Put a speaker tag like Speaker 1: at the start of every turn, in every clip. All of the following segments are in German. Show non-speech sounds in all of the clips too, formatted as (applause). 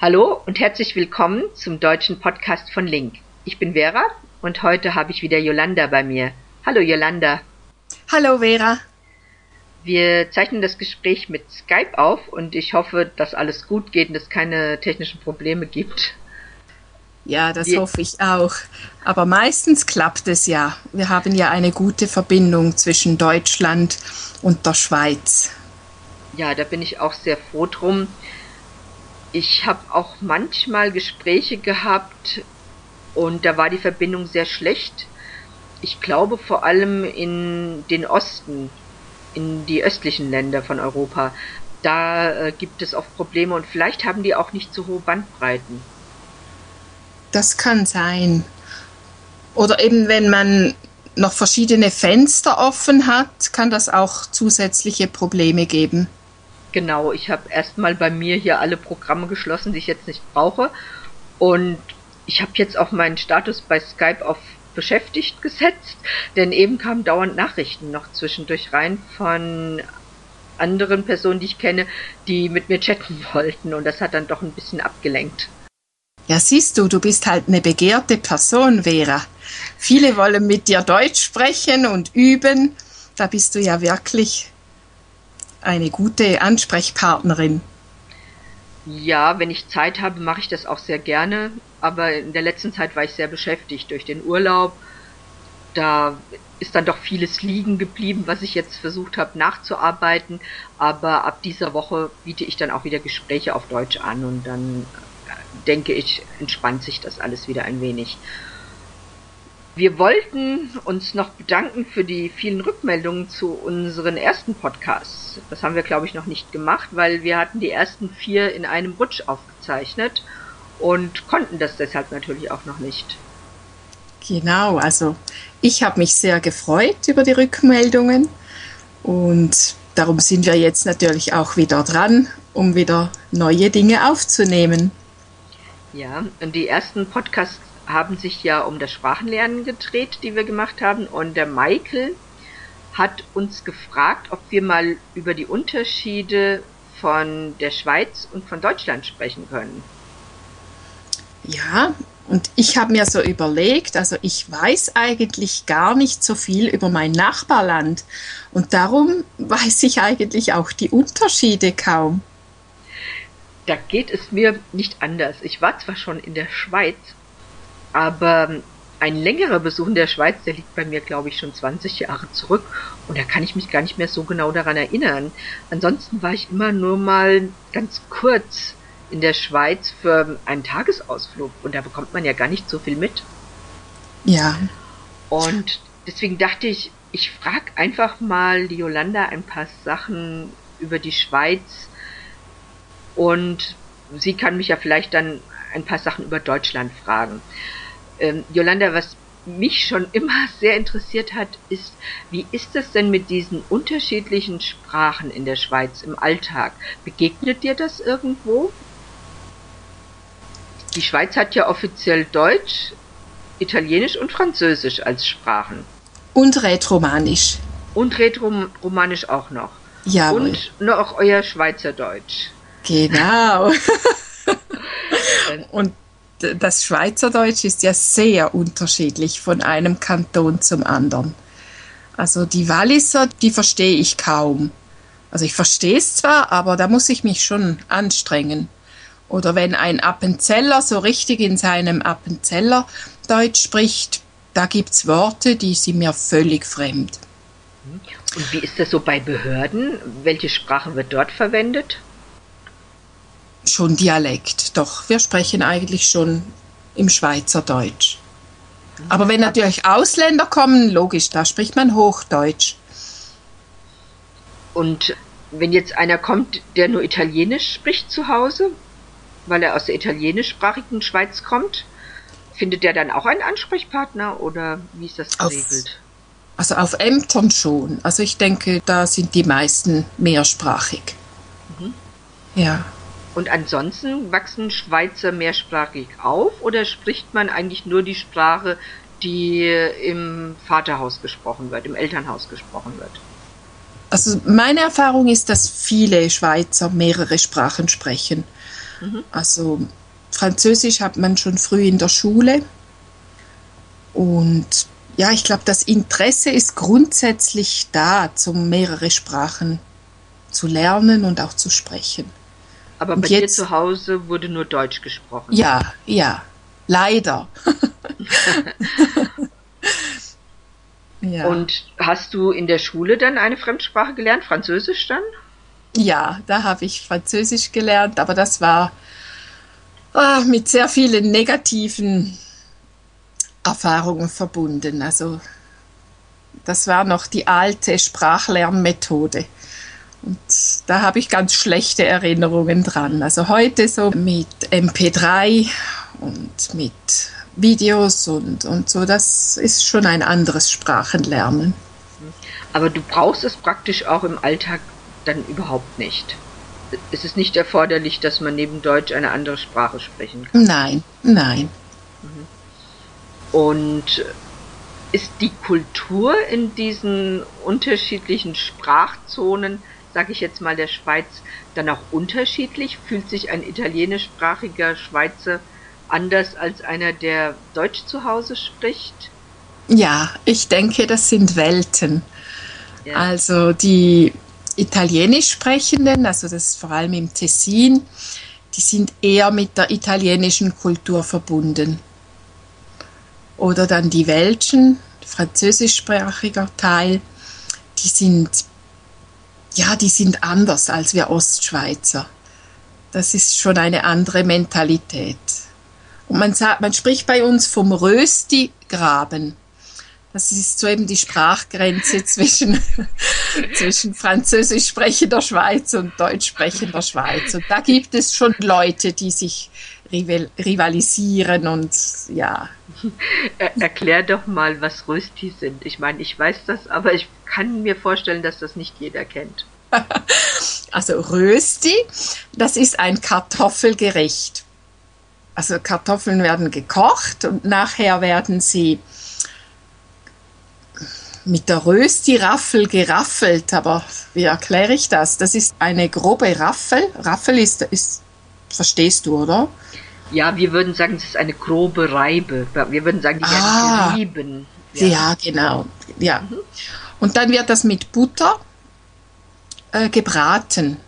Speaker 1: Hallo und herzlich willkommen zum deutschen Podcast von Link. Ich bin Vera und heute habe ich wieder Yolanda bei mir. Hallo Yolanda.
Speaker 2: Hallo Vera.
Speaker 1: Wir zeichnen das Gespräch mit Skype auf und ich hoffe, dass alles gut geht und es keine technischen Probleme gibt.
Speaker 2: Ja, das Wir hoffe ich auch. Aber meistens klappt es ja. Wir haben ja eine gute Verbindung zwischen Deutschland und der Schweiz.
Speaker 1: Ja, da bin ich auch sehr froh drum. Ich habe auch manchmal Gespräche gehabt und da war die Verbindung sehr schlecht. Ich glaube vor allem in den Osten, in die östlichen Länder von Europa. Da äh, gibt es oft Probleme und vielleicht haben die auch nicht so hohe Bandbreiten.
Speaker 2: Das kann sein. Oder eben wenn man noch verschiedene Fenster offen hat, kann das auch zusätzliche Probleme geben.
Speaker 1: Genau, ich habe erstmal bei mir hier alle Programme geschlossen, die ich jetzt nicht brauche. Und ich habe jetzt auch meinen Status bei Skype auf beschäftigt gesetzt, denn eben kamen dauernd Nachrichten noch zwischendurch rein von anderen Personen, die ich kenne, die mit mir chatten (laughs) wollten und das hat dann doch ein bisschen abgelenkt.
Speaker 2: Ja, siehst du, du bist halt eine begehrte Person, Vera. Viele wollen mit dir Deutsch sprechen und üben. Da bist du ja wirklich eine gute Ansprechpartnerin.
Speaker 1: Ja, wenn ich Zeit habe, mache ich das auch sehr gerne. Aber in der letzten Zeit war ich sehr beschäftigt durch den Urlaub. Da ist dann doch vieles liegen geblieben, was ich jetzt versucht habe nachzuarbeiten. Aber ab dieser Woche biete ich dann auch wieder Gespräche auf Deutsch an und dann denke ich, entspannt sich das alles wieder ein wenig. Wir wollten uns noch bedanken für die vielen Rückmeldungen zu unseren ersten Podcasts. Das haben wir, glaube ich, noch nicht gemacht, weil wir hatten die ersten vier in einem Rutsch aufgezeichnet und konnten das deshalb natürlich auch noch nicht.
Speaker 2: Genau, also ich habe mich sehr gefreut über die Rückmeldungen und darum sind wir jetzt natürlich auch wieder dran, um wieder neue Dinge aufzunehmen.
Speaker 1: Ja, und die ersten Podcasts haben sich ja um das Sprachenlernen gedreht, die wir gemacht haben. Und der Michael hat uns gefragt, ob wir mal über die Unterschiede von der Schweiz und von Deutschland sprechen können.
Speaker 2: Ja, und ich habe mir so überlegt, also ich weiß eigentlich gar nicht so viel über mein Nachbarland und darum weiß ich eigentlich auch die Unterschiede kaum.
Speaker 1: Da geht es mir nicht anders. Ich war zwar schon in der Schweiz, aber ein längerer Besuch in der Schweiz, der liegt bei mir, glaube ich, schon 20 Jahre zurück. Und da kann ich mich gar nicht mehr so genau daran erinnern. Ansonsten war ich immer nur mal ganz kurz in der Schweiz für einen Tagesausflug. Und da bekommt man ja gar nicht so viel mit.
Speaker 2: Ja.
Speaker 1: Und deswegen dachte ich, ich frage einfach mal die Yolanda ein paar Sachen über die Schweiz. Und sie kann mich ja vielleicht dann ein paar Sachen über Deutschland fragen. Ähm, Jolanda, was mich schon immer sehr interessiert hat, ist, wie ist es denn mit diesen unterschiedlichen Sprachen in der Schweiz im Alltag? Begegnet dir das irgendwo? Die Schweiz hat ja offiziell Deutsch, Italienisch und Französisch als Sprachen.
Speaker 2: Und Rätoromanisch.
Speaker 1: Und Rätoromanisch auch noch.
Speaker 2: Ja.
Speaker 1: Und noch euer Schweizerdeutsch.
Speaker 2: Genau. (laughs) Und das Schweizerdeutsch ist ja sehr unterschiedlich von einem Kanton zum anderen. Also die Walliser, die verstehe ich kaum. Also ich verstehe es zwar, aber da muss ich mich schon anstrengen. Oder wenn ein Appenzeller so richtig in seinem Appenzeller Deutsch spricht, da gibt es Worte, die sind mir völlig fremd.
Speaker 1: Und wie ist das so bei Behörden? Welche Sprache wird dort verwendet?
Speaker 2: Schon Dialekt, doch wir sprechen eigentlich schon im Schweizerdeutsch. Aber wenn natürlich Ausländer kommen, logisch, da spricht man Hochdeutsch.
Speaker 1: Und wenn jetzt einer kommt, der nur Italienisch spricht zu Hause, weil er aus der italienischsprachigen Schweiz kommt, findet der dann auch einen Ansprechpartner oder wie ist das geregelt?
Speaker 2: Auf, also auf Ämtern schon. Also ich denke, da sind die meisten mehrsprachig. Mhm. Ja.
Speaker 1: Und ansonsten wachsen Schweizer mehrsprachig auf oder spricht man eigentlich nur die Sprache, die im Vaterhaus gesprochen wird, im Elternhaus gesprochen wird?
Speaker 2: Also meine Erfahrung ist, dass viele Schweizer mehrere Sprachen sprechen. Mhm. Also Französisch hat man schon früh in der Schule. Und ja, ich glaube, das Interesse ist grundsätzlich da, um mehrere Sprachen zu lernen und auch zu sprechen.
Speaker 1: Aber bei jetzt, dir zu Hause wurde nur Deutsch gesprochen.
Speaker 2: Ja, ja, leider. (laughs)
Speaker 1: ja. Und hast du in der Schule dann eine Fremdsprache gelernt, Französisch dann?
Speaker 2: Ja, da habe ich Französisch gelernt, aber das war oh, mit sehr vielen negativen Erfahrungen verbunden. Also das war noch die alte Sprachlernmethode. Und da habe ich ganz schlechte Erinnerungen dran. Also heute so mit MP3 und mit Videos und, und so, das ist schon ein anderes Sprachenlernen.
Speaker 1: Aber du brauchst es praktisch auch im Alltag dann überhaupt nicht. Es ist nicht erforderlich, dass man neben Deutsch eine andere Sprache sprechen kann.
Speaker 2: Nein, nein. Mhm.
Speaker 1: Und ist die Kultur in diesen unterschiedlichen Sprachzonen, sage ich jetzt mal der Schweiz, dann auch unterschiedlich? Fühlt sich ein italienischsprachiger Schweizer anders als einer, der Deutsch zu Hause spricht?
Speaker 2: Ja, ich denke, das sind Welten. Ja. Also die Italienisch sprechenden, also das ist vor allem im Tessin, die sind eher mit der italienischen Kultur verbunden. Oder dann die Welschen, französischsprachiger Teil, die sind, ja, die sind anders als wir Ostschweizer. Das ist schon eine andere Mentalität. Und man sagt, man spricht bei uns vom Rösti-Graben. Das ist so eben die Sprachgrenze (laughs) zwischen, zwischen französisch sprechender Schweiz und deutsch sprechender Schweiz. Und da gibt es schon Leute, die sich rivalisieren und ja.
Speaker 1: Erklär doch mal, was Rösti sind. Ich meine, ich weiß das, aber ich kann mir vorstellen, dass das nicht jeder kennt. (laughs)
Speaker 2: Also Rösti, das ist ein Kartoffelgericht. Also Kartoffeln werden gekocht und nachher werden sie mit der Rösti-Raffel geraffelt. Aber wie erkläre ich das? Das ist eine grobe Raffel. Raffel ist, ist verstehst du, oder?
Speaker 1: Ja, wir würden sagen, es ist eine grobe Reibe. Wir würden sagen, die ah, werden gerieben.
Speaker 2: Ja. ja, genau. Ja. Mhm. Und dann wird das mit Butter äh, gebraten,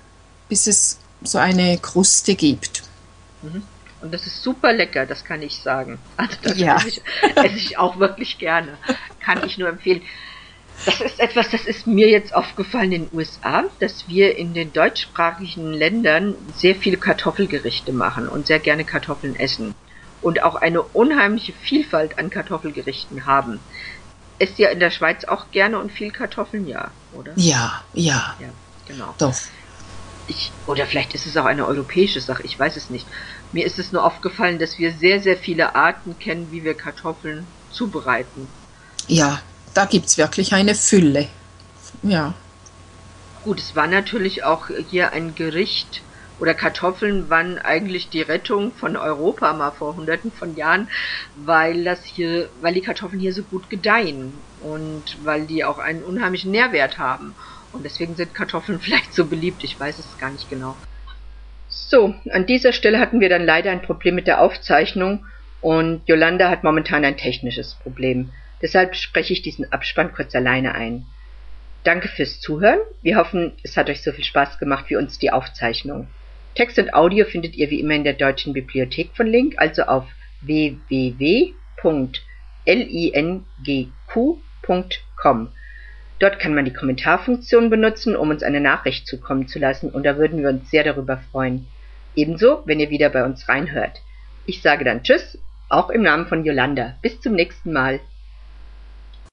Speaker 2: bis es so eine Kruste gibt.
Speaker 1: Mhm. Und das ist super lecker, das kann ich sagen. (laughs) Also das ja. esse, ich, esse ich auch wirklich gerne. Kann ich nur empfehlen. Das ist etwas, das ist mir jetzt aufgefallen in den USA, dass wir in den deutschsprachigen Ländern sehr viele Kartoffelgerichte machen und sehr gerne Kartoffeln essen. Und auch eine unheimliche Vielfalt an Kartoffelgerichten haben. Esst ihr in der Schweiz auch gerne und viel Kartoffeln, ja, oder?
Speaker 2: Ja, ja. Ja,
Speaker 1: genau.
Speaker 2: Doch.
Speaker 1: Ich, oder vielleicht ist es auch eine europäische Sache, ich weiß es nicht. Mir ist es nur aufgefallen, dass wir sehr, sehr viele Arten kennen, wie wir Kartoffeln zubereiten.
Speaker 2: Ja, da gibt es wirklich eine Fülle. Ja.
Speaker 1: Gut, es war natürlich auch hier ein Gericht oder Kartoffeln waren eigentlich die Rettung von Europa mal vor hunderten von Jahren, weil das hier, weil die Kartoffeln hier so gut gedeihen und weil die auch einen unheimlichen Nährwert haben. Und deswegen sind Kartoffeln (laughs) vielleicht so beliebt, ich weiß es gar nicht genau. So, an dieser Stelle hatten wir dann leider ein Problem mit der Aufzeichnung und Yolanda hat momentan ein technisches Problem. Deshalb spreche ich diesen Abspann kurz alleine ein. Danke fürs Zuhören. Wir hoffen, es hat euch so viel Spaß gemacht wie uns die Aufzeichnung. Text und Audio findet ihr wie immer in der Deutschen Bibliothek von Link, also auf www.lingq.com. Dort kann man die Kommentarfunktion benutzen, um uns eine Nachricht zukommen zu lassen, und da würden wir uns sehr darüber freuen. Ebenso, wenn ihr wieder bei uns reinhört. Ich sage dann Tschüss, auch im Namen von Yolanda. Bis zum nächsten Mal.